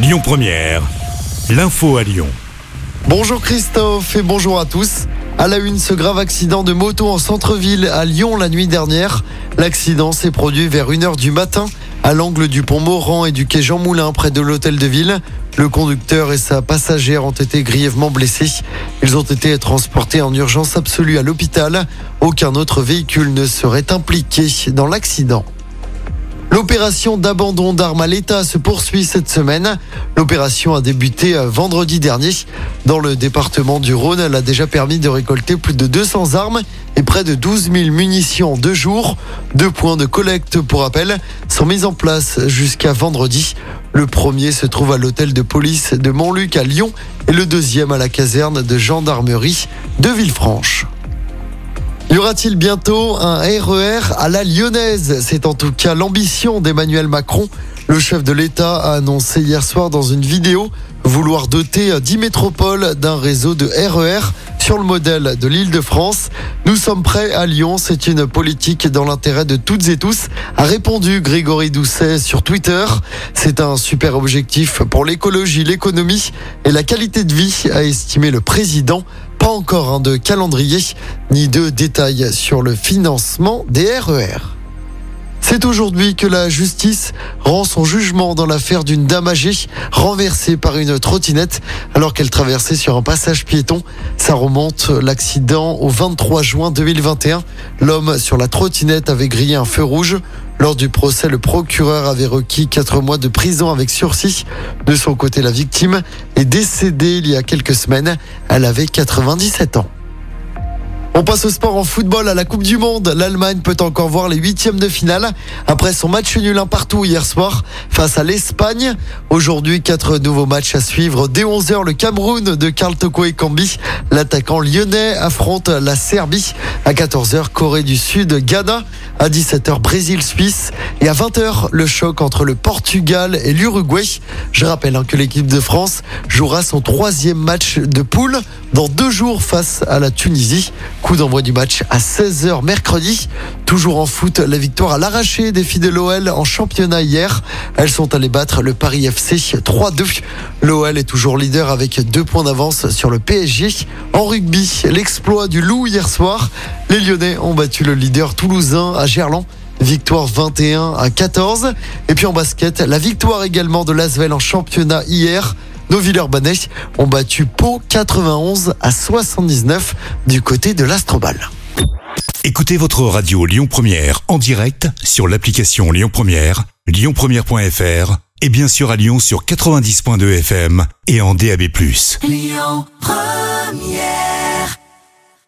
Lyon Première, l'info à Lyon. Bonjour Christophe et bonjour à tous. À la une, ce grave accident de moto en centre-ville à Lyon la nuit dernière. L'accident s'est produit vers 1h du matin à l'angle du pont Morand et du quai Jean Moulin près de l'hôtel de ville. Le conducteur et sa passagère ont été grièvement blessés. Ils ont été transportés en urgence absolue à l'hôpital. Aucun autre véhicule ne serait impliqué dans l'accident. L'opération d'abandon d'armes à l'État se poursuit cette semaine. L'opération a débuté euh, vendredi dernier. Dans le département du Rhône, elle a déjà permis de récolter plus de 200 armes et près de 12 000 munitions en deux jours. Deux points de collecte, pour rappel, sont mis en place jusqu'à vendredi. Le premier se trouve à l'hôtel de police de Montluc à Lyon et le deuxième à la caserne de gendarmerie de Villefranche. Y aura-t-il bientôt un RER à la lyonnaise? C'est en tout cas l'ambition d'Emmanuel Macron. Le chef de l'État a annoncé hier soir dans une vidéo vouloir doter 10 métropoles d'un réseau de RER sur le modèle de l'île de France. Nous sommes prêts à Lyon, c'est une politique dans l'intérêt de toutes et tous, a répondu Grégory Doucet sur Twitter. C'est un super objectif pour l'écologie, l'économie et la qualité de vie, a estimé le président pas encore hein, de calendrier ni de détails sur le financement des RER. C'est aujourd'hui que la justice rend son jugement dans l'affaire d'une dame âgée renversée par une trottinette alors qu'elle traversait sur un passage piéton. Ça remonte l'accident au 23 juin 2021. L'homme sur la trottinette avait grillé un feu rouge. Lors du procès, le procureur avait requis 4 mois de prison avec sursis. De son côté, la victime est décédée il y a quelques semaines. Elle avait 97 ans. On passe au sport en football à la Coupe du Monde. L'Allemagne peut encore voir les huitièmes de finale après son match nul un partout hier soir face à l'Espagne. Aujourd'hui, quatre nouveaux matchs à suivre. Dès 11h, le Cameroun de Karl Toko et Kambi. L'attaquant lyonnais affronte la Serbie. À 14h, Corée du Sud, Ghana. À 17h, Brésil-Suisse. Et à 20h, le choc entre le Portugal et l'Uruguay. Je rappelle hein, que l'équipe de France jouera son troisième match de poule dans deux jours face à la Tunisie. Coup d'envoi du match à 16h mercredi. Toujours en foot, la victoire à l'arraché des filles de l'OL en championnat hier. Elles sont allées battre le Paris FC 3-2. L'OL est toujours leader avec deux points d'avance sur le PSG. En rugby, l'exploit du Loup hier soir. Les Lyonnais ont battu le leader toulousain à Gerland. Victoire 21 à 14. Et puis en basket, la victoire également de Lasvel en championnat hier. Nos Villeurbanais ont battu Pau 91 à 79 du côté de l'Astrobal. Écoutez votre radio Lyon Première en direct sur l'application Lyon Première, lyonpremière.fr et bien sûr à Lyon sur 90.2 FM et en DAB+. Lyon Première